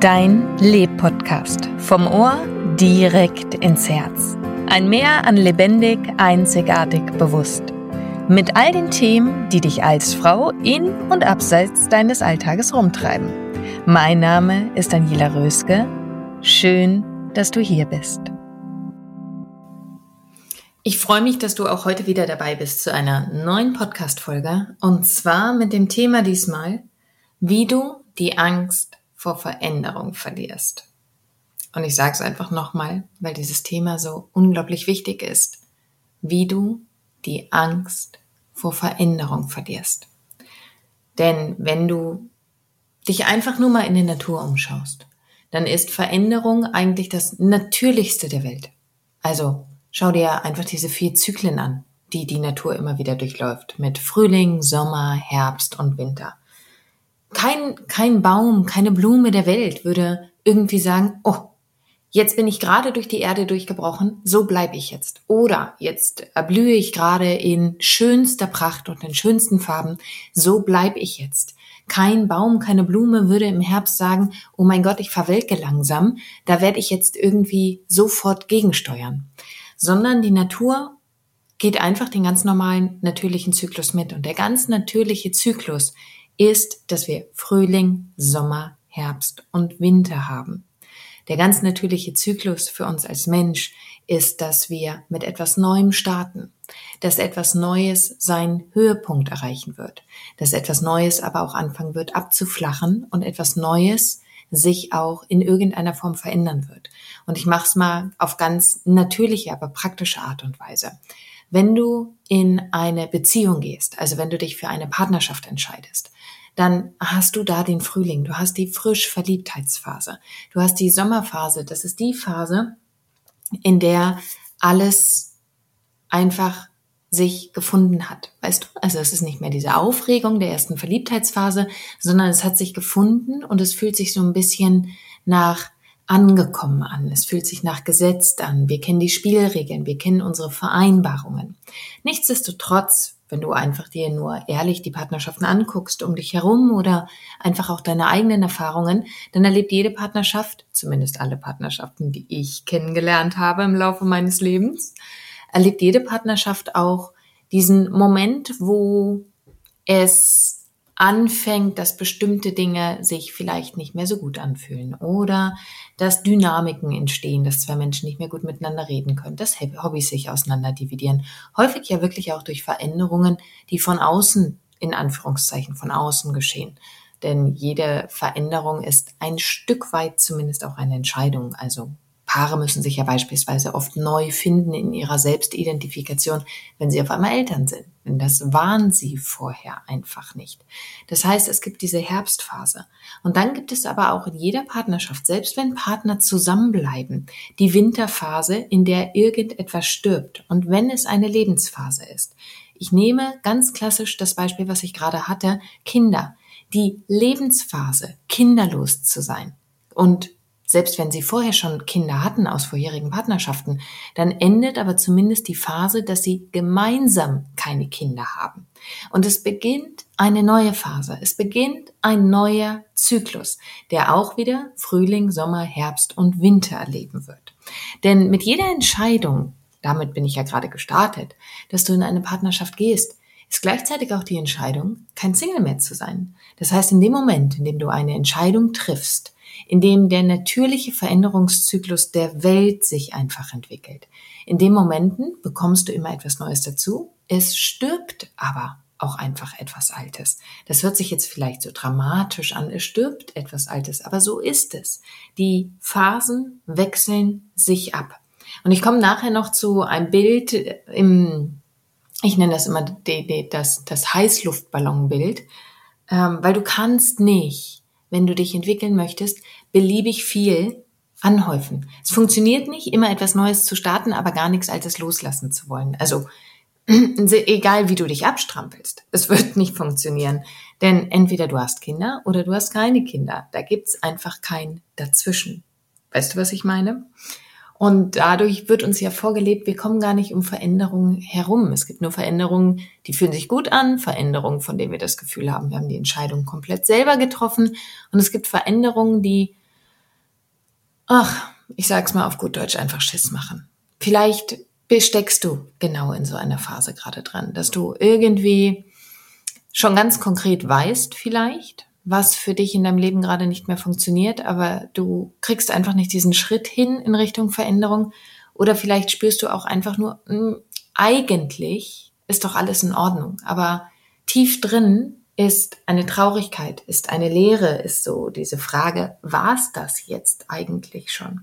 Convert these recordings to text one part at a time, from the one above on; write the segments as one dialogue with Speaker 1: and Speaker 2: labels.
Speaker 1: Dein Leb-Podcast. Vom Ohr direkt ins Herz. Ein Meer an lebendig, einzigartig, bewusst. Mit all den Themen, die dich als Frau in und abseits deines Alltages rumtreiben. Mein Name ist Daniela Röske. Schön, dass du hier bist. Ich freue mich, dass du auch heute wieder dabei bist zu einer neuen Podcast-Folge. Und zwar mit dem Thema diesmal, wie du die Angst vor Veränderung verlierst. Und ich sage es einfach nochmal, weil dieses Thema so unglaublich wichtig ist, wie du die Angst vor Veränderung verlierst. Denn wenn du dich einfach nur mal in der Natur umschaust, dann ist Veränderung eigentlich das Natürlichste der Welt. Also schau dir einfach diese vier Zyklen an, die die Natur immer wieder durchläuft, mit Frühling, Sommer, Herbst und Winter. Kein, kein Baum, keine Blume der Welt würde irgendwie sagen, oh, Jetzt bin ich gerade durch die Erde durchgebrochen, so bleibe ich jetzt. Oder jetzt erblühe ich gerade in schönster Pracht und in schönsten Farben, so bleibe ich jetzt. Kein Baum, keine Blume würde im Herbst sagen, oh mein Gott, ich verwelke langsam, da werde ich jetzt irgendwie sofort gegensteuern. Sondern die Natur geht einfach den ganz normalen natürlichen Zyklus mit. Und der ganz natürliche Zyklus ist, dass wir Frühling, Sommer, Herbst und Winter haben. Der ganz natürliche Zyklus für uns als Mensch ist, dass wir mit etwas Neuem starten, dass etwas Neues seinen Höhepunkt erreichen wird, dass etwas Neues aber auch anfangen wird abzuflachen und etwas Neues sich auch in irgendeiner Form verändern wird. Und ich mache es mal auf ganz natürliche, aber praktische Art und Weise. Wenn du in eine Beziehung gehst, also wenn du dich für eine Partnerschaft entscheidest, dann hast du da den Frühling, du hast die frisch Verliebtheitsphase, du hast die Sommerphase, das ist die Phase, in der alles einfach sich gefunden hat, weißt du? Also es ist nicht mehr diese Aufregung der ersten Verliebtheitsphase, sondern es hat sich gefunden und es fühlt sich so ein bisschen nach angekommen an. Es fühlt sich nach gesetzt an. Wir kennen die Spielregeln, wir kennen unsere Vereinbarungen. Nichtsdestotrotz wenn du einfach dir nur ehrlich die Partnerschaften anguckst um dich herum oder einfach auch deine eigenen Erfahrungen, dann erlebt jede Partnerschaft, zumindest alle Partnerschaften, die ich kennengelernt habe im Laufe meines Lebens, erlebt jede Partnerschaft auch diesen Moment, wo es anfängt, dass bestimmte Dinge sich vielleicht nicht mehr so gut anfühlen oder dass Dynamiken entstehen, dass zwei Menschen nicht mehr gut miteinander reden können, dass Hobbys sich auseinanderdividieren. Häufig ja wirklich auch durch Veränderungen, die von außen, in Anführungszeichen, von außen geschehen. Denn jede Veränderung ist ein Stück weit zumindest auch eine Entscheidung. Also Paare müssen sich ja beispielsweise oft neu finden in ihrer Selbstidentifikation, wenn sie auf einmal Eltern sind. Denn das waren sie vorher einfach nicht. Das heißt, es gibt diese Herbstphase. Und dann gibt es aber auch in jeder Partnerschaft, selbst wenn Partner zusammenbleiben, die Winterphase, in der irgendetwas stirbt. Und wenn es eine Lebensphase ist. Ich nehme ganz klassisch das Beispiel, was ich gerade hatte, Kinder. Die Lebensphase, kinderlos zu sein. Und selbst wenn sie vorher schon Kinder hatten aus vorherigen Partnerschaften, dann endet aber zumindest die Phase, dass sie gemeinsam keine Kinder haben. Und es beginnt eine neue Phase. Es beginnt ein neuer Zyklus, der auch wieder Frühling, Sommer, Herbst und Winter erleben wird. Denn mit jeder Entscheidung, damit bin ich ja gerade gestartet, dass du in eine Partnerschaft gehst, ist gleichzeitig auch die Entscheidung, kein Single mehr zu sein. Das heißt, in dem Moment, in dem du eine Entscheidung triffst, in dem der natürliche Veränderungszyklus der Welt sich einfach entwickelt, in dem Momenten bekommst du immer etwas Neues dazu. Es stirbt aber auch einfach etwas Altes. Das hört sich jetzt vielleicht so dramatisch an. Es stirbt etwas Altes, aber so ist es. Die Phasen wechseln sich ab. Und ich komme nachher noch zu einem Bild im ich nenne das immer die, die, das, das Heißluftballonbild, ähm, weil du kannst nicht, wenn du dich entwickeln möchtest, beliebig viel anhäufen. Es funktioniert nicht, immer etwas Neues zu starten, aber gar nichts Altes loslassen zu wollen. Also egal wie du dich abstrampelst, es wird nicht funktionieren. Denn entweder du hast Kinder oder du hast keine Kinder. Da gibt's einfach kein Dazwischen. Weißt du, was ich meine? Und dadurch wird uns ja vorgelebt, wir kommen gar nicht um Veränderungen herum. Es gibt nur Veränderungen, die fühlen sich gut an, Veränderungen, von denen wir das Gefühl haben, wir haben die Entscheidung komplett selber getroffen. Und es gibt Veränderungen, die, ach, ich sag's mal auf gut Deutsch, einfach Schiss machen. Vielleicht besteckst du genau in so einer Phase gerade dran, dass du irgendwie schon ganz konkret weißt vielleicht, was für dich in deinem Leben gerade nicht mehr funktioniert, aber du kriegst einfach nicht diesen Schritt hin in Richtung Veränderung. Oder vielleicht spürst du auch einfach nur, mh, hm, eigentlich ist doch alles in Ordnung, aber tief drin ist eine Traurigkeit, ist eine Leere, ist so diese Frage, war es das jetzt eigentlich schon?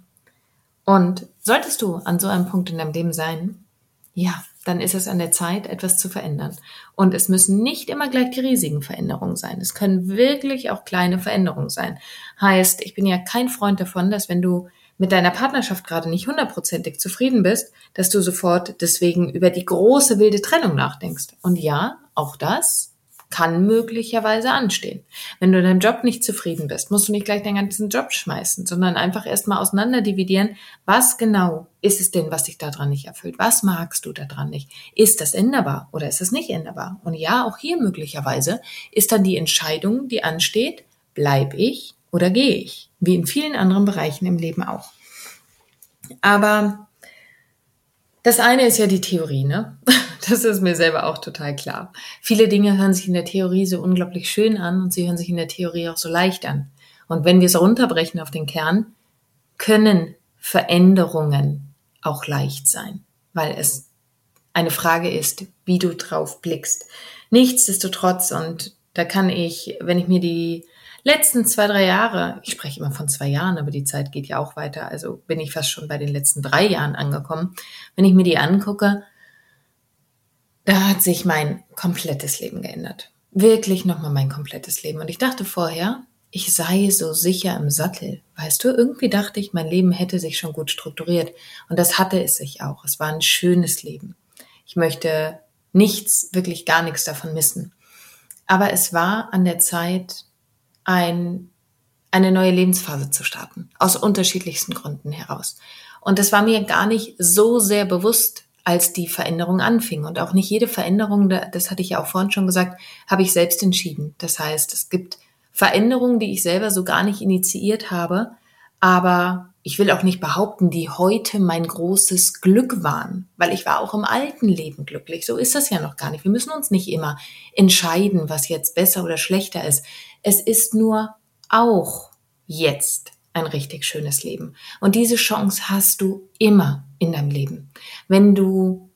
Speaker 1: Und solltest du an so einem Punkt in deinem Leben sein, ja, dann ist es an der Zeit, etwas zu verändern. Und es müssen nicht immer gleich die riesigen Veränderungen sein. Es können wirklich auch kleine Veränderungen sein. Heißt, ich bin ja kein Freund davon, dass wenn du mit deiner Partnerschaft gerade nicht hundertprozentig zufrieden bist, dass du sofort deswegen über die große wilde Trennung nachdenkst. Und ja, auch das kann möglicherweise anstehen. Wenn du in deinem Job nicht zufrieden bist, musst du nicht gleich deinen ganzen Job schmeißen, sondern einfach erstmal auseinander dividieren, was genau ist es denn, was dich daran nicht erfüllt? Was magst du daran nicht? Ist das änderbar oder ist es nicht änderbar? Und ja, auch hier möglicherweise ist dann die Entscheidung, die ansteht, bleib ich oder gehe ich? Wie in vielen anderen Bereichen im Leben auch. Aber das eine ist ja die Theorie, ne? Das ist mir selber auch total klar. Viele Dinge hören sich in der Theorie so unglaublich schön an und sie hören sich in der Theorie auch so leicht an. Und wenn wir es runterbrechen auf den Kern, können Veränderungen auch leicht sein, weil es eine Frage ist, wie du drauf blickst. Nichtsdestotrotz, und da kann ich, wenn ich mir die letzten zwei, drei Jahre, ich spreche immer von zwei Jahren, aber die Zeit geht ja auch weiter, also bin ich fast schon bei den letzten drei Jahren angekommen, wenn ich mir die angucke, da hat sich mein komplettes Leben geändert. Wirklich nochmal mein komplettes Leben. Und ich dachte vorher, ich sei so sicher im Sattel. Weißt du, irgendwie dachte ich, mein Leben hätte sich schon gut strukturiert. Und das hatte es sich auch. Es war ein schönes Leben. Ich möchte nichts, wirklich gar nichts davon missen. Aber es war an der Zeit, ein, eine neue Lebensphase zu starten. Aus unterschiedlichsten Gründen heraus. Und es war mir gar nicht so sehr bewusst, als die Veränderung anfing. Und auch nicht jede Veränderung, das hatte ich ja auch vorhin schon gesagt, habe ich selbst entschieden. Das heißt, es gibt Veränderungen, die ich selber so gar nicht initiiert habe, aber ich will auch nicht behaupten, die heute mein großes Glück waren, weil ich war auch im alten Leben glücklich. So ist das ja noch gar nicht. Wir müssen uns nicht immer entscheiden, was jetzt besser oder schlechter ist. Es ist nur auch jetzt ein richtig schönes Leben. Und diese Chance hast du immer in deinem Leben. Wenn du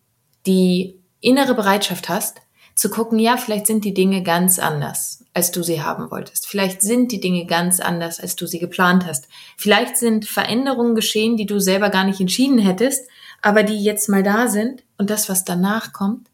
Speaker 1: die innere Bereitschaft hast, zu gucken, ja, vielleicht sind die Dinge ganz anders, als du sie haben wolltest. Vielleicht sind die Dinge ganz anders, als du sie geplant hast. Vielleicht sind Veränderungen geschehen, die du selber gar nicht entschieden hättest, aber die jetzt mal da sind und das, was danach kommt,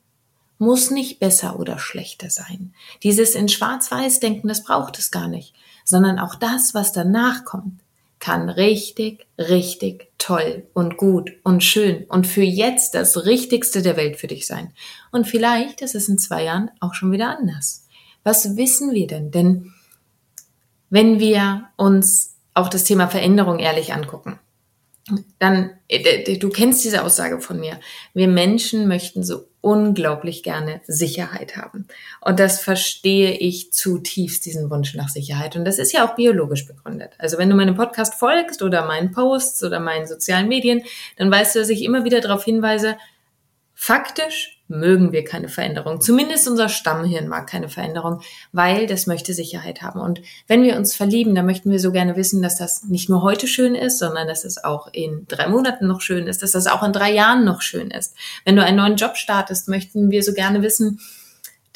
Speaker 1: muss nicht besser oder schlechter sein. Dieses in Schwarz-Weiß denken, das braucht es gar nicht, sondern auch das, was danach kommt, kann richtig, richtig toll und gut und schön und für jetzt das Richtigste der Welt für dich sein. Und vielleicht ist es in zwei Jahren auch schon wieder anders. Was wissen wir denn? Denn wenn wir uns auch das Thema Veränderung ehrlich angucken, dann, äh, du kennst diese Aussage von mir. Wir Menschen möchten so unglaublich gerne Sicherheit haben. Und das verstehe ich zutiefst, diesen Wunsch nach Sicherheit. Und das ist ja auch biologisch begründet. Also wenn du meinem Podcast folgst oder meinen Posts oder meinen sozialen Medien, dann weißt du, dass ich immer wieder darauf hinweise, faktisch mögen wir keine Veränderung. Zumindest unser Stammhirn mag keine Veränderung, weil das möchte Sicherheit haben. Und wenn wir uns verlieben, dann möchten wir so gerne wissen, dass das nicht nur heute schön ist, sondern dass es auch in drei Monaten noch schön ist, dass das auch in drei Jahren noch schön ist. Wenn du einen neuen Job startest, möchten wir so gerne wissen,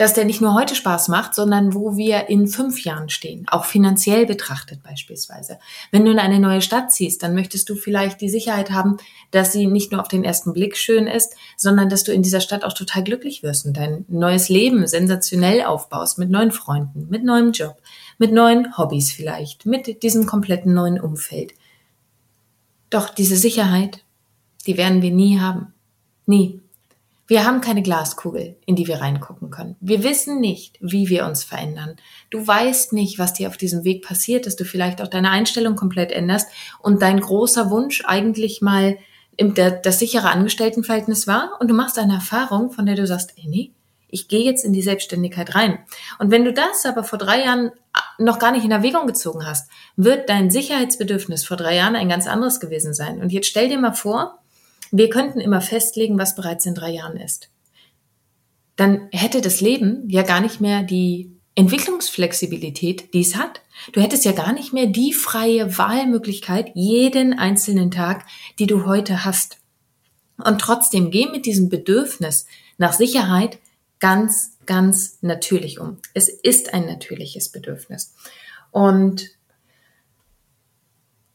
Speaker 1: dass der nicht nur heute Spaß macht, sondern wo wir in fünf Jahren stehen, auch finanziell betrachtet beispielsweise. Wenn du in eine neue Stadt ziehst, dann möchtest du vielleicht die Sicherheit haben, dass sie nicht nur auf den ersten Blick schön ist, sondern dass du in dieser Stadt auch total glücklich wirst und dein neues Leben sensationell aufbaust mit neuen Freunden, mit neuem Job, mit neuen Hobbys vielleicht, mit diesem kompletten neuen Umfeld. Doch diese Sicherheit, die werden wir nie haben. Nie. Wir haben keine Glaskugel, in die wir reingucken können. Wir wissen nicht, wie wir uns verändern. Du weißt nicht, was dir auf diesem Weg passiert, dass du vielleicht auch deine Einstellung komplett änderst und dein großer Wunsch eigentlich mal das sichere Angestelltenverhältnis war und du machst eine Erfahrung, von der du sagst, ey, nee, ich gehe jetzt in die Selbstständigkeit rein. Und wenn du das aber vor drei Jahren noch gar nicht in Erwägung gezogen hast, wird dein Sicherheitsbedürfnis vor drei Jahren ein ganz anderes gewesen sein. Und jetzt stell dir mal vor, wir könnten immer festlegen, was bereits in drei Jahren ist. Dann hätte das Leben ja gar nicht mehr die Entwicklungsflexibilität, die es hat. Du hättest ja gar nicht mehr die freie Wahlmöglichkeit jeden einzelnen Tag, die du heute hast. Und trotzdem geh mit diesem Bedürfnis nach Sicherheit ganz, ganz natürlich um. Es ist ein natürliches Bedürfnis. Und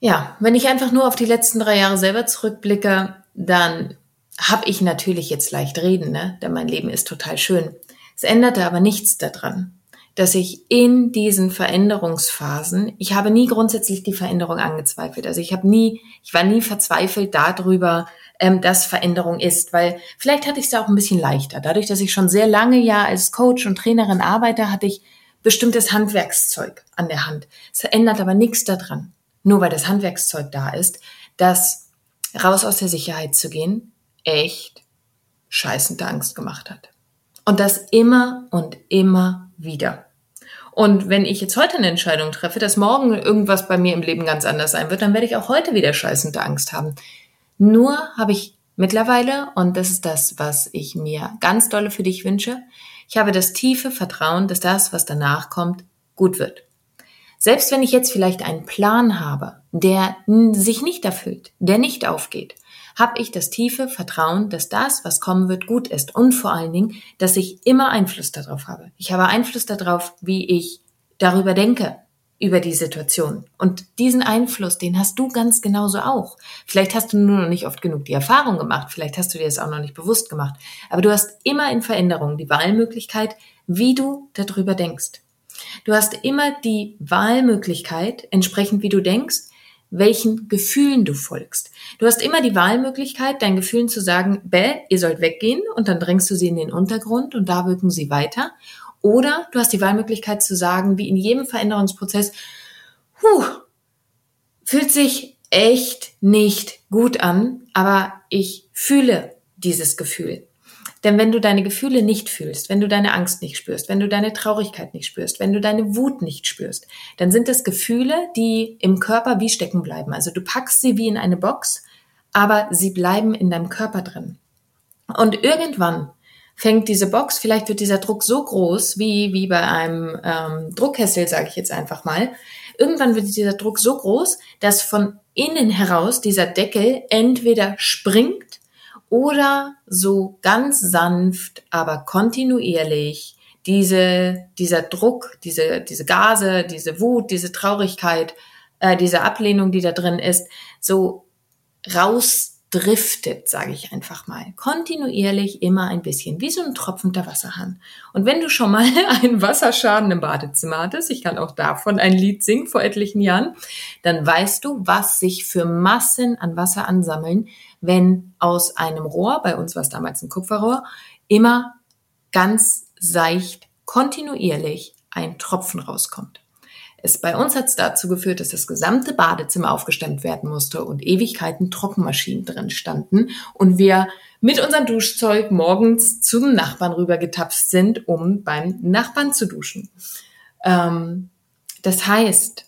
Speaker 1: ja, wenn ich einfach nur auf die letzten drei Jahre selber zurückblicke, dann habe ich natürlich jetzt leicht reden, ne? denn mein Leben ist total schön. Es änderte aber nichts daran, dass ich in diesen Veränderungsphasen, ich habe nie grundsätzlich die Veränderung angezweifelt. Also ich habe nie, ich war nie verzweifelt darüber, ähm, dass Veränderung ist, weil vielleicht hatte ich es auch ein bisschen leichter. Dadurch, dass ich schon sehr lange ja als Coach und Trainerin arbeite, hatte ich bestimmtes Handwerkszeug an der Hand. Es ändert aber nichts daran, nur weil das Handwerkszeug da ist, dass raus aus der Sicherheit zu gehen, echt scheißende Angst gemacht hat. Und das immer und immer wieder. Und wenn ich jetzt heute eine Entscheidung treffe, dass morgen irgendwas bei mir im Leben ganz anders sein wird, dann werde ich auch heute wieder scheißende Angst haben. Nur habe ich mittlerweile, und das ist das, was ich mir ganz dolle für dich wünsche, ich habe das tiefe Vertrauen, dass das, was danach kommt, gut wird. Selbst wenn ich jetzt vielleicht einen Plan habe, der sich nicht erfüllt, der nicht aufgeht, habe ich das tiefe Vertrauen, dass das, was kommen wird, gut ist und vor allen Dingen, dass ich immer Einfluss darauf habe. Ich habe Einfluss darauf, wie ich darüber denke, über die Situation. Und diesen Einfluss, den hast du ganz genauso auch. Vielleicht hast du nur noch nicht oft genug die Erfahrung gemacht, vielleicht hast du dir das auch noch nicht bewusst gemacht, aber du hast immer in Veränderung die Wahlmöglichkeit, wie du darüber denkst. Du hast immer die Wahlmöglichkeit, entsprechend wie du denkst, welchen Gefühlen du folgst. Du hast immer die Wahlmöglichkeit, deinen Gefühlen zu sagen, bäh, ihr sollt weggehen und dann drängst du sie in den Untergrund und da wirken sie weiter. Oder du hast die Wahlmöglichkeit zu sagen, wie in jedem Veränderungsprozess, huh, fühlt sich echt nicht gut an, aber ich fühle dieses Gefühl. Denn wenn du deine Gefühle nicht fühlst, wenn du deine Angst nicht spürst, wenn du deine Traurigkeit nicht spürst, wenn du deine Wut nicht spürst, dann sind es Gefühle, die im Körper wie stecken bleiben. Also du packst sie wie in eine Box, aber sie bleiben in deinem Körper drin. Und irgendwann fängt diese Box, vielleicht wird dieser Druck so groß wie, wie bei einem ähm, Druckkessel, sage ich jetzt einfach mal. Irgendwann wird dieser Druck so groß, dass von innen heraus dieser Deckel entweder springt oder so ganz sanft, aber kontinuierlich diese, dieser Druck, diese, diese Gase, diese Wut, diese Traurigkeit, äh, diese Ablehnung, die da drin ist, so rausdriftet, sage ich einfach mal. Kontinuierlich immer ein bisschen, wie so ein tropfender Wasserhahn. Und wenn du schon mal einen Wasserschaden im Badezimmer hattest, ich kann auch davon ein Lied singen vor etlichen Jahren, dann weißt du, was sich für Massen an Wasser ansammeln, wenn aus einem Rohr, bei uns war es damals ein Kupferrohr, immer ganz seicht, kontinuierlich ein Tropfen rauskommt. Es bei uns hat es dazu geführt, dass das gesamte Badezimmer aufgestemmt werden musste und Ewigkeiten Trockenmaschinen drin standen und wir mit unserem Duschzeug morgens zum Nachbarn rübergetapst sind, um beim Nachbarn zu duschen. Ähm, das heißt,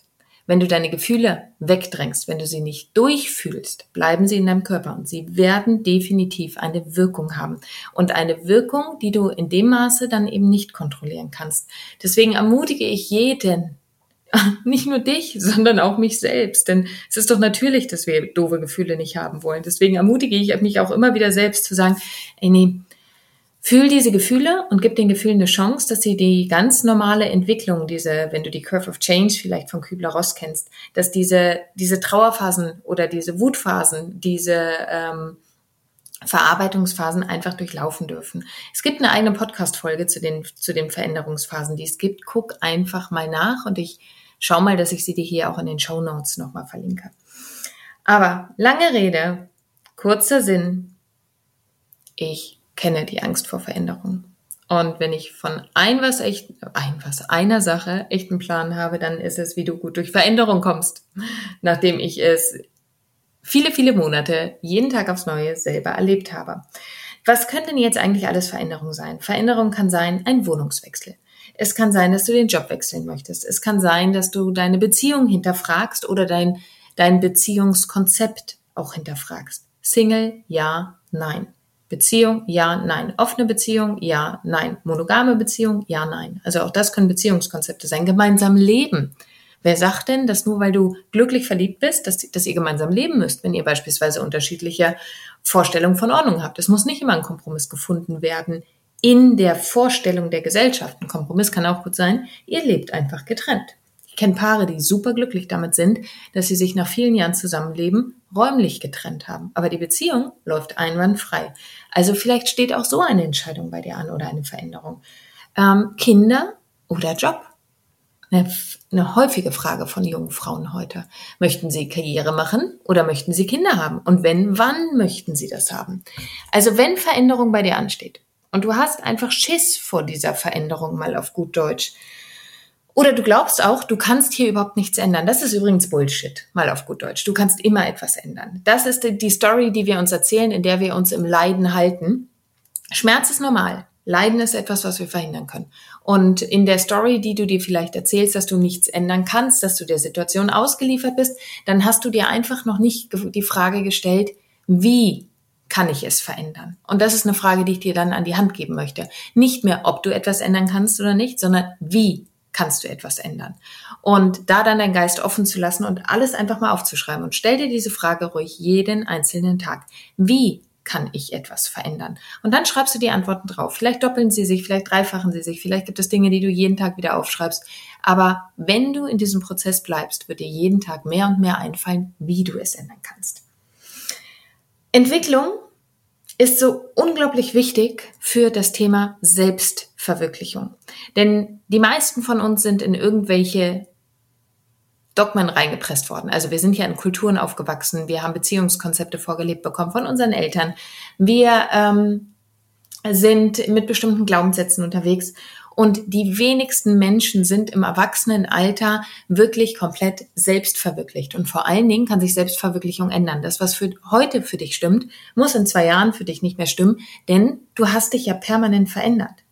Speaker 1: wenn du deine Gefühle wegdrängst, wenn du sie nicht durchfühlst, bleiben sie in deinem Körper und sie werden definitiv eine Wirkung haben. Und eine Wirkung, die du in dem Maße dann eben nicht kontrollieren kannst. Deswegen ermutige ich jeden, nicht nur dich, sondern auch mich selbst. Denn es ist doch natürlich, dass wir doofe Gefühle nicht haben wollen. Deswegen ermutige ich mich auch immer wieder selbst zu sagen, ey nee, Fühl diese Gefühle und gib den Gefühlen eine Chance, dass sie die ganz normale Entwicklung, diese, wenn du die Curve of Change vielleicht von Kübler-Ross kennst, dass diese, diese Trauerphasen oder diese Wutphasen, diese ähm, Verarbeitungsphasen einfach durchlaufen dürfen. Es gibt eine eigene Podcast-Folge zu den, zu den Veränderungsphasen, die es gibt. Guck einfach mal nach und ich schau mal, dass ich sie dir hier auch in den Show Notes nochmal verlinke. Aber lange Rede, kurzer Sinn. Ich kenne die Angst vor Veränderung. Und wenn ich von ein was echt, ein was, einer Sache echt einen Plan habe, dann ist es, wie du gut durch Veränderung kommst. Nachdem ich es viele, viele Monate jeden Tag aufs Neue selber erlebt habe. Was könnte denn jetzt eigentlich alles Veränderung sein? Veränderung kann sein ein Wohnungswechsel. Es kann sein, dass du den Job wechseln möchtest. Es kann sein, dass du deine Beziehung hinterfragst oder dein, dein Beziehungskonzept auch hinterfragst. Single, ja, nein. Beziehung, ja, nein. Offene Beziehung, ja, nein. Monogame Beziehung, ja, nein. Also auch das können Beziehungskonzepte sein. Gemeinsam leben. Wer sagt denn, dass nur weil du glücklich verliebt bist, dass, dass ihr gemeinsam leben müsst, wenn ihr beispielsweise unterschiedliche Vorstellungen von Ordnung habt? Es muss nicht immer ein Kompromiss gefunden werden in der Vorstellung der Gesellschaft. Ein Kompromiss kann auch gut sein, ihr lebt einfach getrennt. Ich kenne Paare, die super glücklich damit sind, dass sie sich nach vielen Jahren zusammenleben räumlich getrennt haben. Aber die Beziehung läuft einwandfrei. Also vielleicht steht auch so eine Entscheidung bei dir an oder eine Veränderung. Ähm, Kinder oder Job? Eine, eine häufige Frage von jungen Frauen heute. Möchten sie Karriere machen oder möchten sie Kinder haben? Und wenn, wann möchten sie das haben? Also wenn Veränderung bei dir ansteht und du hast einfach Schiss vor dieser Veränderung mal auf gut Deutsch, oder du glaubst auch, du kannst hier überhaupt nichts ändern. Das ist übrigens Bullshit, mal auf gut Deutsch. Du kannst immer etwas ändern. Das ist die Story, die wir uns erzählen, in der wir uns im Leiden halten. Schmerz ist normal. Leiden ist etwas, was wir verhindern können. Und in der Story, die du dir vielleicht erzählst, dass du nichts ändern kannst, dass du der Situation ausgeliefert bist, dann hast du dir einfach noch nicht die Frage gestellt, wie kann ich es verändern? Und das ist eine Frage, die ich dir dann an die Hand geben möchte. Nicht mehr, ob du etwas ändern kannst oder nicht, sondern wie kannst du etwas ändern. Und da dann deinen Geist offen zu lassen und alles einfach mal aufzuschreiben und stell dir diese Frage ruhig jeden einzelnen Tag. Wie kann ich etwas verändern? Und dann schreibst du die Antworten drauf. Vielleicht doppeln sie sich, vielleicht dreifachen sie sich, vielleicht gibt es Dinge, die du jeden Tag wieder aufschreibst. Aber wenn du in diesem Prozess bleibst, wird dir jeden Tag mehr und mehr einfallen, wie du es ändern kannst. Entwicklung ist so unglaublich wichtig für das Thema Selbstverwirklichung. Denn die meisten von uns sind in irgendwelche Dogmen reingepresst worden. Also wir sind ja in Kulturen aufgewachsen, wir haben Beziehungskonzepte vorgelebt bekommen von unseren Eltern, wir ähm, sind mit bestimmten Glaubenssätzen unterwegs und die wenigsten Menschen sind im Erwachsenenalter wirklich komplett selbstverwirklicht. Und vor allen Dingen kann sich Selbstverwirklichung ändern. Das, was für heute für dich stimmt, muss in zwei Jahren für dich nicht mehr stimmen, denn du hast dich ja permanent verändert.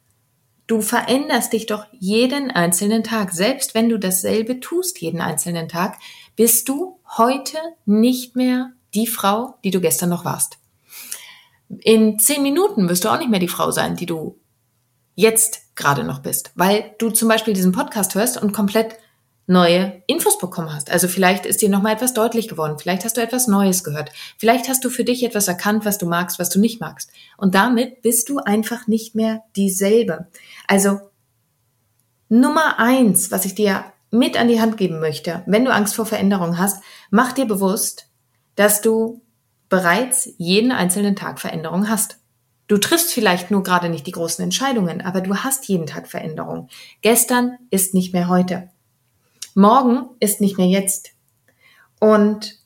Speaker 1: Du veränderst dich doch jeden einzelnen Tag. Selbst wenn du dasselbe tust jeden einzelnen Tag, bist du heute nicht mehr die Frau, die du gestern noch warst. In zehn Minuten wirst du auch nicht mehr die Frau sein, die du jetzt gerade noch bist, weil du zum Beispiel diesen Podcast hörst und komplett neue Infos bekommen hast. Also vielleicht ist dir nochmal etwas deutlich geworden, vielleicht hast du etwas Neues gehört, vielleicht hast du für dich etwas erkannt, was du magst, was du nicht magst. Und damit bist du einfach nicht mehr dieselbe. Also Nummer eins, was ich dir mit an die Hand geben möchte, wenn du Angst vor Veränderung hast, mach dir bewusst, dass du bereits jeden einzelnen Tag Veränderung hast. Du triffst vielleicht nur gerade nicht die großen Entscheidungen, aber du hast jeden Tag Veränderung. Gestern ist nicht mehr heute. Morgen ist nicht mehr jetzt. Und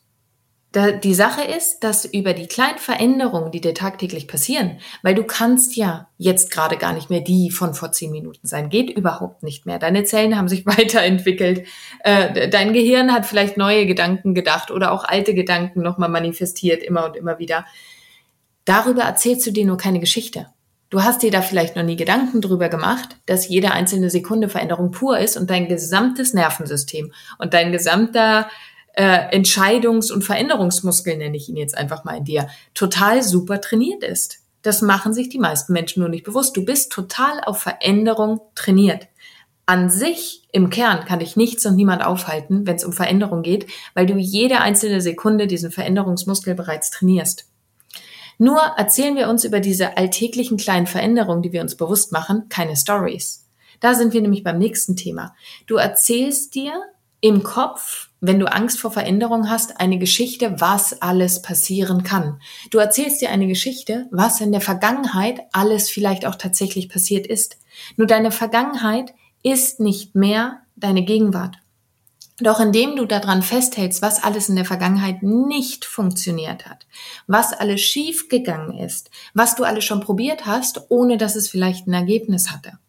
Speaker 1: die Sache ist, dass über die kleinen Veränderungen, die dir tagtäglich passieren, weil du kannst ja jetzt gerade gar nicht mehr die von vor zehn Minuten sein, geht überhaupt nicht mehr. Deine Zellen haben sich weiterentwickelt, äh, dein Gehirn hat vielleicht neue Gedanken gedacht oder auch alte Gedanken nochmal manifestiert, immer und immer wieder. Darüber erzählst du dir nur keine Geschichte. Du hast dir da vielleicht noch nie Gedanken drüber gemacht, dass jede einzelne Sekunde Veränderung pur ist und dein gesamtes Nervensystem und dein gesamter äh, Entscheidungs- und Veränderungsmuskel, nenne ich ihn jetzt einfach mal in dir, total super trainiert ist. Das machen sich die meisten Menschen nur nicht bewusst. Du bist total auf Veränderung trainiert. An sich im Kern kann dich nichts und niemand aufhalten, wenn es um Veränderung geht, weil du jede einzelne Sekunde diesen Veränderungsmuskel bereits trainierst. Nur erzählen wir uns über diese alltäglichen kleinen Veränderungen, die wir uns bewusst machen, keine Stories. Da sind wir nämlich beim nächsten Thema. Du erzählst dir im Kopf, wenn du Angst vor Veränderung hast, eine Geschichte, was alles passieren kann. Du erzählst dir eine Geschichte, was in der Vergangenheit alles vielleicht auch tatsächlich passiert ist. Nur deine Vergangenheit ist nicht mehr deine Gegenwart. Doch indem du daran festhältst, was alles in der Vergangenheit nicht funktioniert hat, was alles schief gegangen ist, was du alles schon probiert hast, ohne dass es vielleicht ein Ergebnis hatte,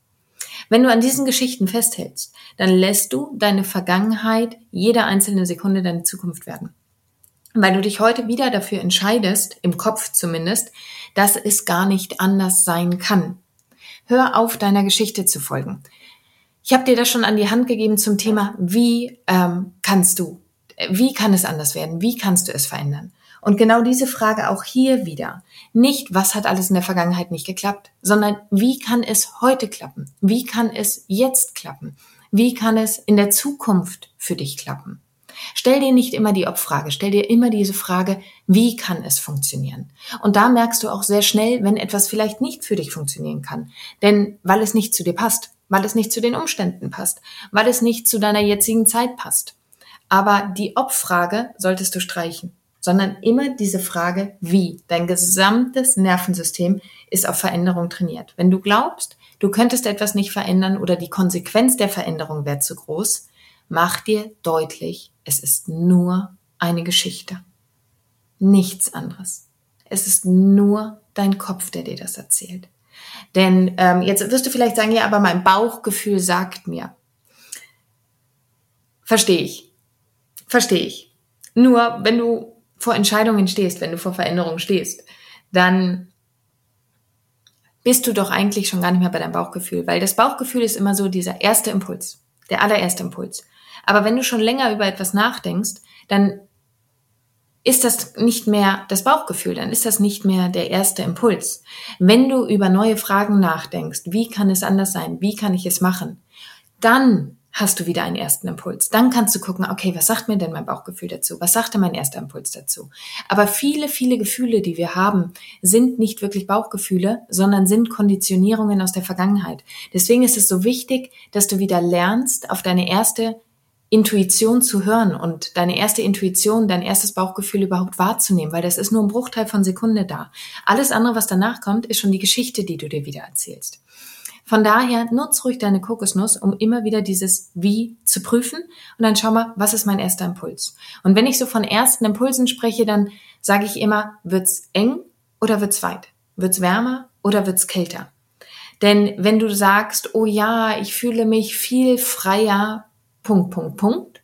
Speaker 1: wenn du an diesen Geschichten festhältst, dann lässt du deine Vergangenheit jede einzelne Sekunde deine Zukunft werden. Weil du dich heute wieder dafür entscheidest, im Kopf zumindest, dass es gar nicht anders sein kann. Hör auf, deiner Geschichte zu folgen. Ich habe dir das schon an die Hand gegeben zum Thema, wie ähm, kannst du, wie kann es anders werden, wie kannst du es verändern? Und genau diese Frage auch hier wieder. Nicht, was hat alles in der Vergangenheit nicht geklappt, sondern wie kann es heute klappen? Wie kann es jetzt klappen? Wie kann es in der Zukunft für dich klappen? Stell dir nicht immer die Obfrage, stell dir immer diese Frage, wie kann es funktionieren? Und da merkst du auch sehr schnell, wenn etwas vielleicht nicht für dich funktionieren kann. Denn weil es nicht zu dir passt, weil es nicht zu den Umständen passt, weil es nicht zu deiner jetzigen Zeit passt. Aber die Obfrage solltest du streichen sondern immer diese Frage, wie. Dein gesamtes Nervensystem ist auf Veränderung trainiert. Wenn du glaubst, du könntest etwas nicht verändern oder die Konsequenz der Veränderung wäre zu groß, mach dir deutlich, es ist nur eine Geschichte. Nichts anderes. Es ist nur dein Kopf, der dir das erzählt. Denn ähm, jetzt wirst du vielleicht sagen, ja, aber mein Bauchgefühl sagt mir. Verstehe ich. Verstehe ich. Nur wenn du vor Entscheidungen stehst, wenn du vor Veränderungen stehst, dann bist du doch eigentlich schon gar nicht mehr bei deinem Bauchgefühl, weil das Bauchgefühl ist immer so dieser erste Impuls, der allererste Impuls. Aber wenn du schon länger über etwas nachdenkst, dann ist das nicht mehr das Bauchgefühl, dann ist das nicht mehr der erste Impuls. Wenn du über neue Fragen nachdenkst, wie kann es anders sein, wie kann ich es machen, dann hast du wieder einen ersten Impuls. Dann kannst du gucken, okay, was sagt mir denn mein Bauchgefühl dazu? Was sagte mein erster Impuls dazu? Aber viele, viele Gefühle, die wir haben, sind nicht wirklich Bauchgefühle, sondern sind Konditionierungen aus der Vergangenheit. Deswegen ist es so wichtig, dass du wieder lernst, auf deine erste Intuition zu hören und deine erste Intuition, dein erstes Bauchgefühl überhaupt wahrzunehmen, weil das ist nur ein Bruchteil von Sekunde da. Alles andere, was danach kommt, ist schon die Geschichte, die du dir wieder erzählst. Von daher nutz ruhig deine Kokosnuss, um immer wieder dieses Wie zu prüfen und dann schau mal, was ist mein erster Impuls. Und wenn ich so von ersten Impulsen spreche, dann sage ich immer, wird's eng oder wird's weit? Wird's wärmer oder wird's kälter? Denn wenn du sagst, oh ja, ich fühle mich viel freier, Punkt, Punkt, Punkt,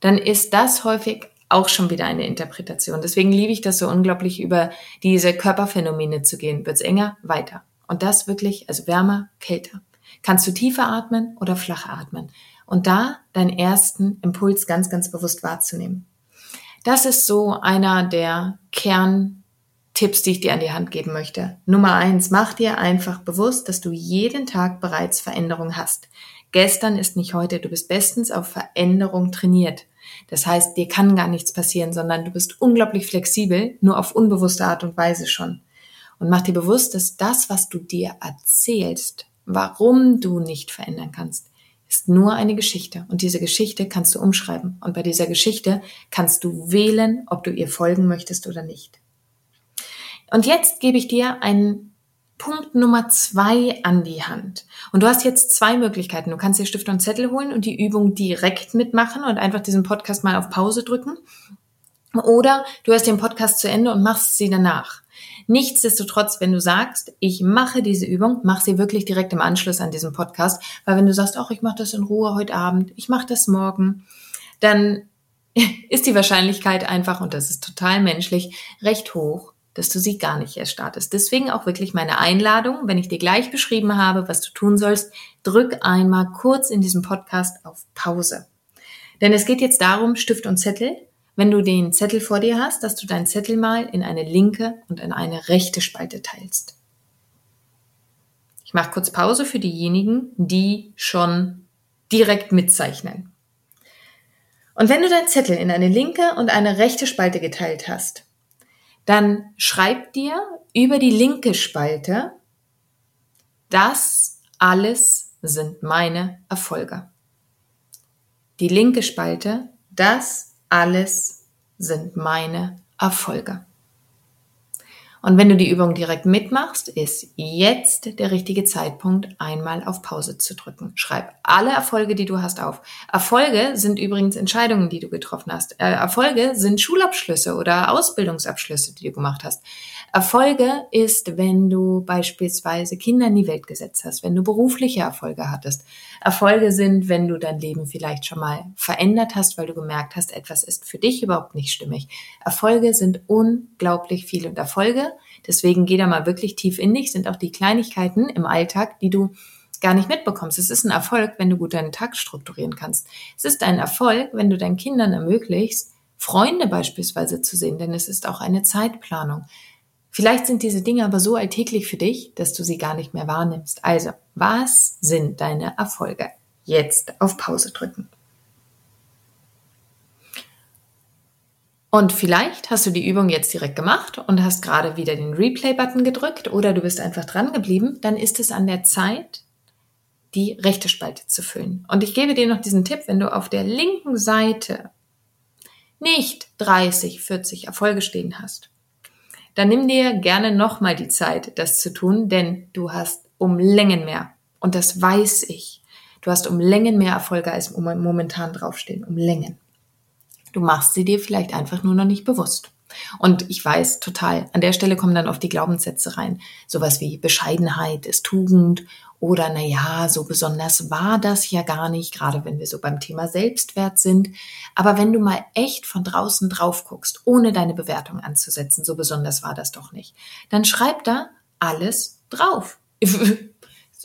Speaker 1: dann ist das häufig auch schon wieder eine Interpretation. Deswegen liebe ich das so unglaublich, über diese Körperphänomene zu gehen. Wird's enger, weiter. Und das wirklich, also wärmer, kälter. Kannst du tiefer atmen oder flacher atmen? Und da deinen ersten Impuls ganz, ganz bewusst wahrzunehmen. Das ist so einer der Kerntipps, die ich dir an die Hand geben möchte. Nummer eins, mach dir einfach bewusst, dass du jeden Tag bereits Veränderung hast. Gestern ist nicht heute, du bist bestens auf Veränderung trainiert. Das heißt, dir kann gar nichts passieren, sondern du bist unglaublich flexibel, nur auf unbewusste Art und Weise schon. Und mach dir bewusst, dass das, was du dir erzählst, warum du nicht verändern kannst, ist nur eine Geschichte. Und diese Geschichte kannst du umschreiben. Und bei dieser Geschichte kannst du wählen, ob du ihr folgen möchtest oder nicht. Und jetzt gebe ich dir einen Punkt Nummer zwei an die Hand. Und du hast jetzt zwei Möglichkeiten. Du kannst dir Stift und Zettel holen und die Übung direkt mitmachen und einfach diesen Podcast mal auf Pause drücken. Oder du hörst den Podcast zu Ende und machst sie danach. Nichtsdestotrotz, wenn du sagst, ich mache diese Übung, mach sie wirklich direkt im Anschluss an diesen Podcast, weil wenn du sagst, ach, ich mache das in Ruhe heute Abend, ich mache das morgen, dann ist die Wahrscheinlichkeit einfach, und das ist total menschlich, recht hoch, dass du sie gar nicht erst startest. Deswegen auch wirklich meine Einladung, wenn ich dir gleich beschrieben habe, was du tun sollst, drück einmal kurz in diesem Podcast auf Pause. Denn es geht jetzt darum, Stift und Zettel, wenn du den Zettel vor dir hast, dass du deinen Zettel mal in eine linke und in eine rechte Spalte teilst. Ich mache kurz Pause für diejenigen, die schon direkt mitzeichnen. Und wenn du deinen Zettel in eine linke und eine rechte Spalte geteilt hast, dann schreib dir über die linke Spalte, das alles sind meine Erfolge. Die linke Spalte, das alles sind meine Erfolge. Und wenn du die Übung direkt mitmachst, ist jetzt der richtige Zeitpunkt, einmal auf Pause zu drücken. Schreib alle Erfolge, die du hast, auf. Erfolge sind übrigens Entscheidungen, die du getroffen hast. Äh, Erfolge sind Schulabschlüsse oder Ausbildungsabschlüsse, die du gemacht hast. Erfolge ist, wenn du beispielsweise Kinder in die Welt gesetzt hast, wenn du berufliche Erfolge hattest. Erfolge sind, wenn du dein Leben vielleicht schon mal verändert hast, weil du gemerkt hast, etwas ist für dich überhaupt nicht stimmig. Erfolge sind unglaublich viel und Erfolge, deswegen geh da mal wirklich tief in dich, sind auch die Kleinigkeiten im Alltag, die du gar nicht mitbekommst. Es ist ein Erfolg, wenn du gut deinen Tag strukturieren kannst. Es ist ein Erfolg, wenn du deinen Kindern ermöglichst, Freunde beispielsweise zu sehen, denn es ist auch eine Zeitplanung. Vielleicht sind diese Dinge aber so alltäglich für dich, dass du sie gar nicht mehr wahrnimmst. Also, was sind deine Erfolge? Jetzt auf Pause drücken. Und vielleicht hast du die Übung jetzt direkt gemacht und hast gerade wieder den Replay-Button gedrückt oder du bist einfach dran geblieben, dann ist es an der Zeit, die rechte Spalte zu füllen. Und ich gebe dir noch diesen Tipp, wenn du auf der linken Seite nicht 30, 40 Erfolge stehen hast, dann nimm dir gerne nochmal die Zeit, das zu tun, denn du hast um Längen mehr. Und das weiß ich. Du hast um Längen mehr Erfolge als momentan draufstehen. Um Längen. Du machst sie dir vielleicht einfach nur noch nicht bewusst. Und ich weiß total, an der Stelle kommen dann oft die Glaubenssätze rein. Sowas wie Bescheidenheit ist Tugend oder na ja, so besonders war das ja gar nicht, gerade wenn wir so beim Thema Selbstwert sind. Aber wenn du mal echt von draußen drauf guckst, ohne deine Bewertung anzusetzen, so besonders war das doch nicht, dann schreib da alles drauf.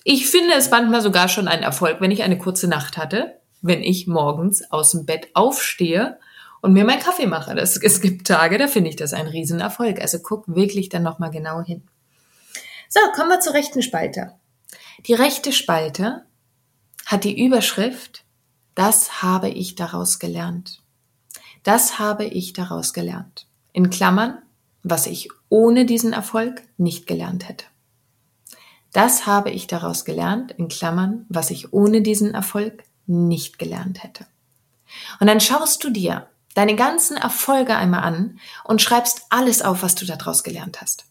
Speaker 1: Ich finde es manchmal sogar schon ein Erfolg, wenn ich eine kurze Nacht hatte, wenn ich morgens aus dem Bett aufstehe und mir meinen Kaffee mache. Das, es gibt Tage, da finde ich das ein Riesenerfolg. Also guck wirklich dann nochmal genau hin. So, kommen wir zur rechten Spalte. Die rechte Spalte hat die Überschrift, das habe ich daraus gelernt. Das habe ich daraus gelernt. In Klammern, was ich ohne diesen Erfolg nicht gelernt hätte. Das habe ich daraus gelernt, in Klammern, was ich ohne diesen Erfolg nicht gelernt hätte. Und dann schaust du dir deine ganzen Erfolge einmal an und schreibst alles auf, was du daraus gelernt hast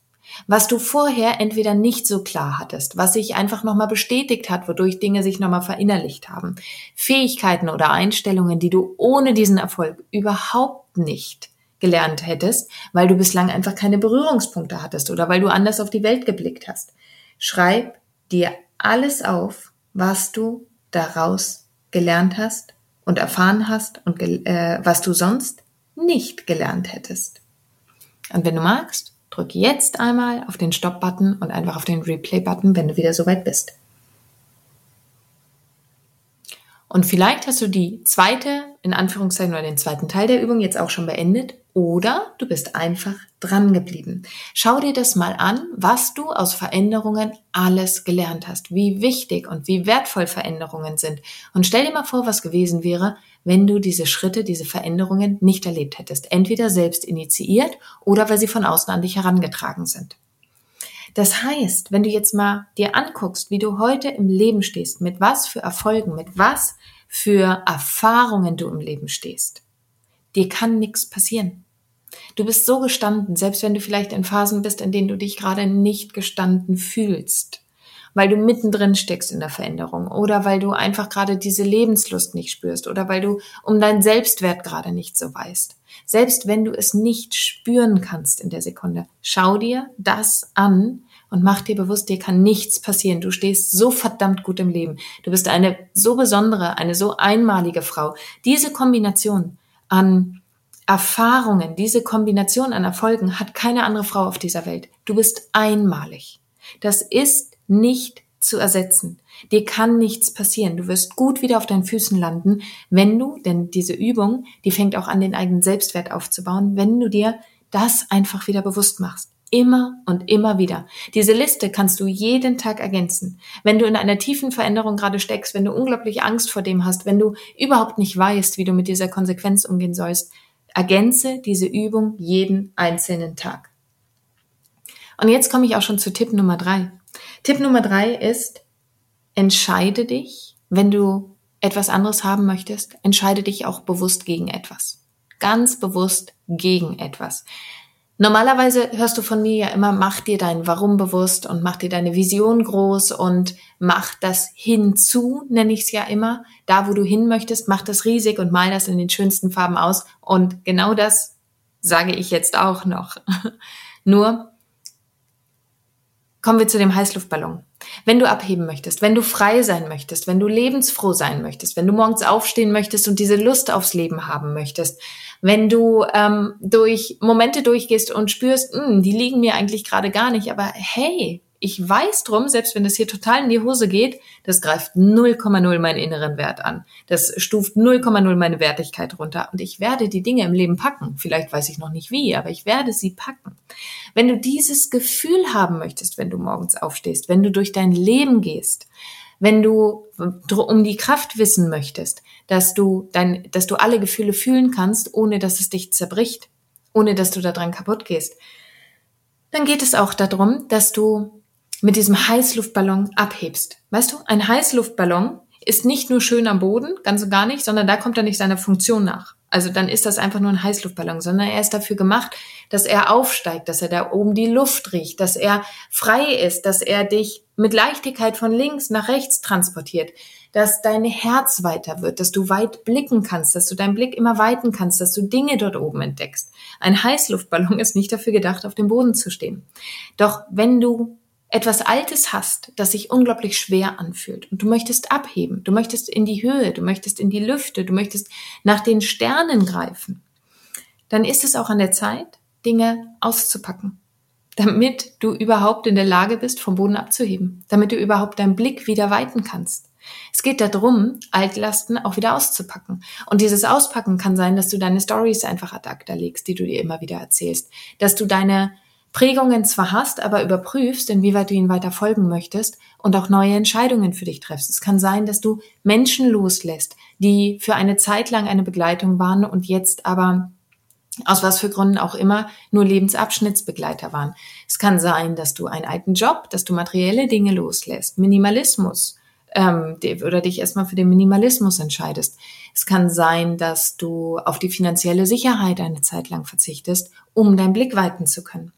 Speaker 1: was du vorher entweder nicht so klar hattest, was sich einfach nochmal bestätigt hat, wodurch Dinge sich nochmal verinnerlicht haben, Fähigkeiten oder Einstellungen, die du ohne diesen Erfolg überhaupt nicht gelernt hättest, weil du bislang einfach keine Berührungspunkte hattest oder weil du anders auf die Welt geblickt hast. Schreib dir alles auf, was du daraus gelernt hast und erfahren hast und äh, was du sonst nicht gelernt hättest. Und wenn du magst, Drück jetzt einmal auf den Stop-Button und einfach auf den Replay-Button, wenn du wieder soweit bist. Und vielleicht hast du die zweite, in Anführungszeichen, oder den zweiten Teil der Übung jetzt auch schon beendet oder du bist einfach dran geblieben. Schau dir das mal an, was du aus Veränderungen alles gelernt hast, wie wichtig und wie wertvoll Veränderungen sind. Und stell dir mal vor, was gewesen wäre, wenn du diese Schritte, diese Veränderungen nicht erlebt hättest. Entweder selbst initiiert oder weil sie von außen an dich herangetragen sind. Das heißt, wenn du jetzt mal dir anguckst, wie du heute im Leben stehst, mit was für Erfolgen, mit was für Erfahrungen du im Leben stehst, dir kann nichts passieren. Du bist so gestanden, selbst wenn du vielleicht in Phasen bist, in denen du dich gerade nicht gestanden fühlst. Weil du mittendrin steckst in der Veränderung oder weil du einfach gerade diese Lebenslust nicht spürst oder weil du um deinen Selbstwert gerade nicht so weißt. Selbst wenn du es nicht spüren kannst in der Sekunde, schau dir das an und mach dir bewusst, dir kann nichts passieren. Du stehst so verdammt gut im Leben. Du bist eine so besondere, eine so einmalige Frau. Diese Kombination an Erfahrungen, diese Kombination an Erfolgen hat keine andere Frau auf dieser Welt. Du bist einmalig. Das ist nicht zu ersetzen. Dir kann nichts passieren. Du wirst gut wieder auf deinen Füßen landen, wenn du, denn diese Übung, die fängt auch an, den eigenen Selbstwert aufzubauen, wenn du dir das einfach wieder bewusst machst. Immer und immer wieder. Diese Liste kannst du jeden Tag ergänzen. Wenn du in einer tiefen Veränderung gerade steckst, wenn du unglaublich Angst vor dem hast, wenn du überhaupt nicht weißt, wie du mit dieser Konsequenz umgehen sollst, ergänze diese Übung jeden einzelnen Tag. Und jetzt komme ich auch schon zu Tipp Nummer drei. Tipp Nummer drei ist, entscheide dich, wenn du etwas anderes haben möchtest, entscheide dich auch bewusst gegen etwas. Ganz bewusst gegen etwas. Normalerweise hörst du von mir ja immer, mach dir dein Warum bewusst und mach dir deine Vision groß und mach das hinzu, nenne ich es ja immer. Da, wo du hin möchtest, mach das riesig und mal das in den schönsten Farben aus. Und genau das sage ich jetzt auch noch. Nur kommen wir zu dem Heißluftballon. Wenn du abheben möchtest, wenn du frei sein möchtest, wenn du lebensfroh sein möchtest, wenn du morgens aufstehen möchtest und diese Lust aufs Leben haben möchtest, wenn du ähm, durch Momente durchgehst und spürst, mh, hm, die liegen mir eigentlich gerade gar nicht, aber hey, ich weiß drum, selbst wenn das hier total in die Hose geht, das greift 0,0 meinen inneren Wert an. Das stuft 0,0 meine Wertigkeit runter. Und ich werde die Dinge im Leben packen. Vielleicht weiß ich noch nicht wie, aber ich werde sie packen. Wenn du dieses Gefühl haben möchtest, wenn du morgens aufstehst, wenn du durch dein Leben gehst, wenn du um die Kraft wissen möchtest, dass du dein, dass du alle Gefühle fühlen kannst, ohne dass es dich zerbricht, ohne dass du daran kaputt gehst, dann geht es auch darum, dass du mit diesem Heißluftballon abhebst. Weißt du, ein Heißluftballon ist nicht nur schön am Boden, ganz und gar nicht, sondern da kommt er nicht seiner Funktion nach. Also dann ist das einfach nur ein Heißluftballon, sondern er ist dafür gemacht, dass er aufsteigt, dass er da oben die Luft riecht, dass er frei ist, dass er dich mit Leichtigkeit von links nach rechts transportiert, dass dein Herz weiter wird, dass du weit blicken kannst, dass du deinen Blick immer weiten kannst, dass du Dinge dort oben entdeckst. Ein Heißluftballon ist nicht dafür gedacht, auf dem Boden zu stehen. Doch wenn du etwas Altes hast, das sich unglaublich schwer anfühlt. Und du möchtest abheben, du möchtest in die Höhe, du möchtest in die Lüfte, du möchtest nach den Sternen greifen, dann ist es auch an der Zeit, Dinge auszupacken, damit du überhaupt in der Lage bist, vom Boden abzuheben, damit du überhaupt deinen Blick wieder weiten kannst. Es geht darum, Altlasten auch wieder auszupacken. Und dieses Auspacken kann sein, dass du deine Stories einfach ad acta legst, die du dir immer wieder erzählst, dass du deine Prägungen zwar hast, aber überprüfst, inwieweit du ihnen weiter folgen möchtest und auch neue Entscheidungen für dich treffst. Es kann sein, dass du Menschen loslässt, die für eine Zeit lang eine Begleitung waren und jetzt aber aus was für Gründen auch immer nur Lebensabschnittsbegleiter waren. Es kann sein, dass du einen alten Job, dass du materielle Dinge loslässt, Minimalismus ähm, oder dich erstmal für den Minimalismus entscheidest. Es kann sein, dass du auf die finanzielle Sicherheit eine Zeit lang verzichtest, um deinen Blick weiten zu können.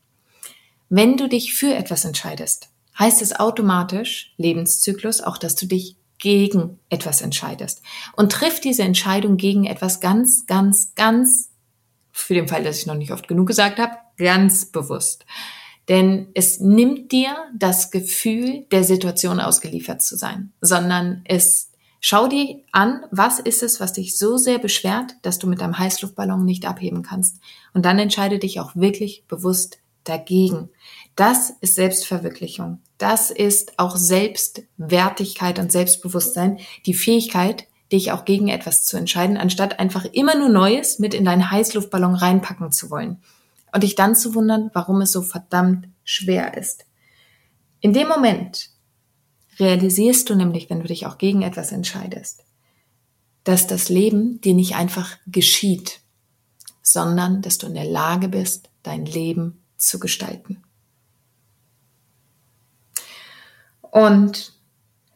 Speaker 1: Wenn du dich für etwas entscheidest, heißt es automatisch, Lebenszyklus, auch dass du dich gegen etwas entscheidest. Und triff diese Entscheidung gegen etwas ganz, ganz, ganz, für den Fall, dass ich noch nicht oft genug gesagt habe, ganz bewusst. Denn es nimmt dir das Gefühl, der Situation ausgeliefert zu sein, sondern es schau dir an, was ist es, was dich so sehr beschwert, dass du mit deinem Heißluftballon nicht abheben kannst. Und dann entscheide dich auch wirklich bewusst dagegen. Das ist Selbstverwirklichung. Das ist auch Selbstwertigkeit und Selbstbewusstsein, die Fähigkeit, dich auch gegen etwas zu entscheiden, anstatt einfach immer nur Neues mit in deinen Heißluftballon reinpacken zu wollen und dich dann zu wundern, warum es so verdammt schwer ist. In dem Moment realisierst du nämlich, wenn du dich auch gegen etwas entscheidest, dass das Leben dir nicht einfach geschieht, sondern dass du in der Lage bist, dein Leben zu gestalten. Und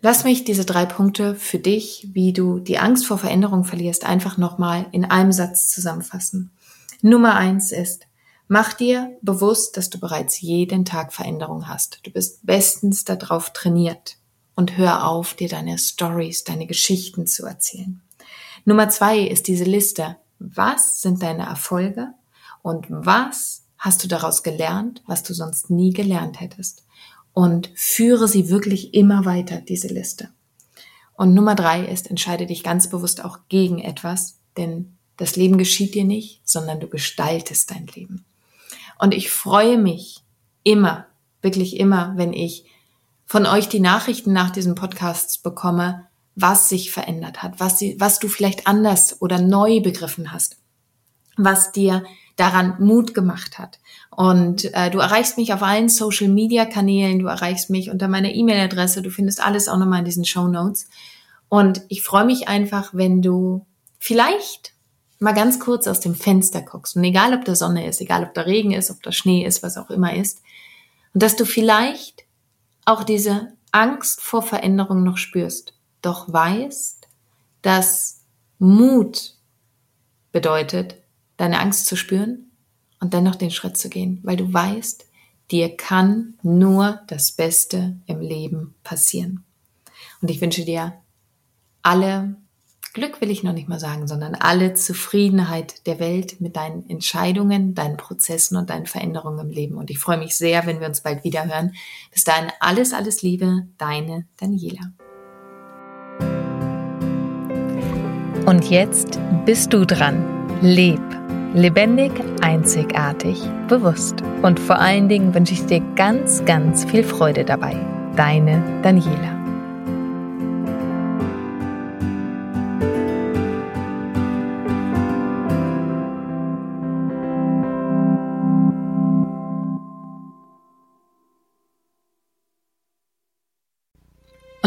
Speaker 1: lass mich diese drei Punkte für dich, wie du die Angst vor Veränderung verlierst, einfach nochmal in einem Satz zusammenfassen. Nummer eins ist, mach dir bewusst, dass du bereits jeden Tag Veränderung hast. Du bist bestens darauf trainiert. und hör auf, dir deine Stories, deine Geschichten zu erzählen. Nummer zwei ist diese Liste. Was sind deine Erfolge und was hast du daraus gelernt, was du sonst nie gelernt hättest? Und führe sie wirklich immer weiter, diese Liste. Und Nummer drei ist, entscheide dich ganz bewusst auch gegen etwas, denn das Leben geschieht dir nicht, sondern du gestaltest dein Leben. Und ich freue mich immer, wirklich immer, wenn ich von euch die Nachrichten nach diesen Podcasts bekomme, was sich verändert hat, was, sie, was du vielleicht anders oder neu begriffen hast, was dir daran Mut gemacht hat. Und äh, du erreichst mich auf allen Social-Media-Kanälen, du erreichst mich unter meiner E-Mail-Adresse, du findest alles auch nochmal in diesen Show Notes. Und ich freue mich einfach, wenn du vielleicht mal ganz kurz aus dem Fenster guckst. Und egal, ob da Sonne ist, egal, ob da Regen ist, ob da Schnee ist, was auch immer ist. Und dass du vielleicht auch diese Angst vor Veränderung noch spürst, doch weißt, dass Mut bedeutet, deine Angst zu spüren und dennoch den Schritt zu gehen, weil du weißt, dir kann nur das Beste im Leben passieren. Und ich wünsche dir alle Glück will ich noch nicht mal sagen, sondern alle Zufriedenheit der Welt mit deinen Entscheidungen, deinen Prozessen und deinen Veränderungen im Leben. Und ich freue mich sehr, wenn wir uns bald wieder hören. Bis dahin alles, alles Liebe, deine Daniela.
Speaker 2: Und jetzt bist du dran. Leb. Lebendig, einzigartig, bewusst. Und vor allen Dingen wünsche ich dir ganz, ganz viel Freude dabei. Deine Daniela.